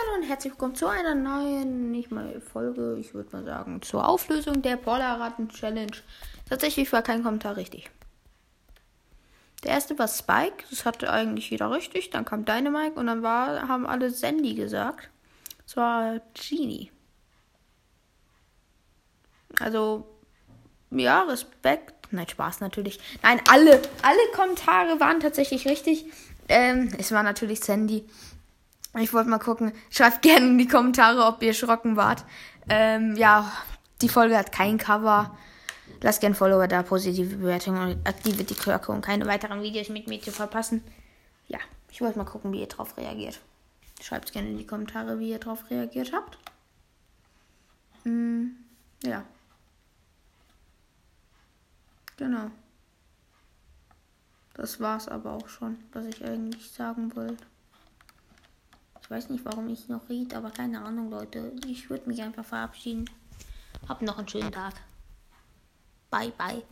Leute und herzlich willkommen zu einer neuen, nicht mal Folge, ich würde mal sagen, zur Auflösung der Polarratten-Challenge. Tatsächlich war kein Kommentar richtig. Der erste war Spike, das hatte eigentlich jeder richtig. Dann kam Dynamite und dann war, haben alle Sandy gesagt. Das war Genie. Also, ja, Respekt. Nein, Spaß natürlich. Nein, alle, alle Kommentare waren tatsächlich richtig. Ähm, es war natürlich Sandy. Ich wollte mal gucken. Schreibt gerne in die Kommentare, ob ihr erschrocken wart. Ähm, ja, die Folge hat kein Cover. Lasst gerne Follower da, positive Bewertung und aktiviert die Glocke, um keine weiteren Videos mit mir zu verpassen. Ja, ich wollte mal gucken, wie ihr drauf reagiert. Schreibt gerne in die Kommentare, wie ihr drauf reagiert habt. Hm, ja. Genau. Das war's aber auch schon, was ich eigentlich sagen wollte. Ich weiß nicht, warum ich noch rede, aber keine Ahnung, Leute. Ich würde mich einfach verabschieden. Habt noch einen schönen Tag. Bye, bye.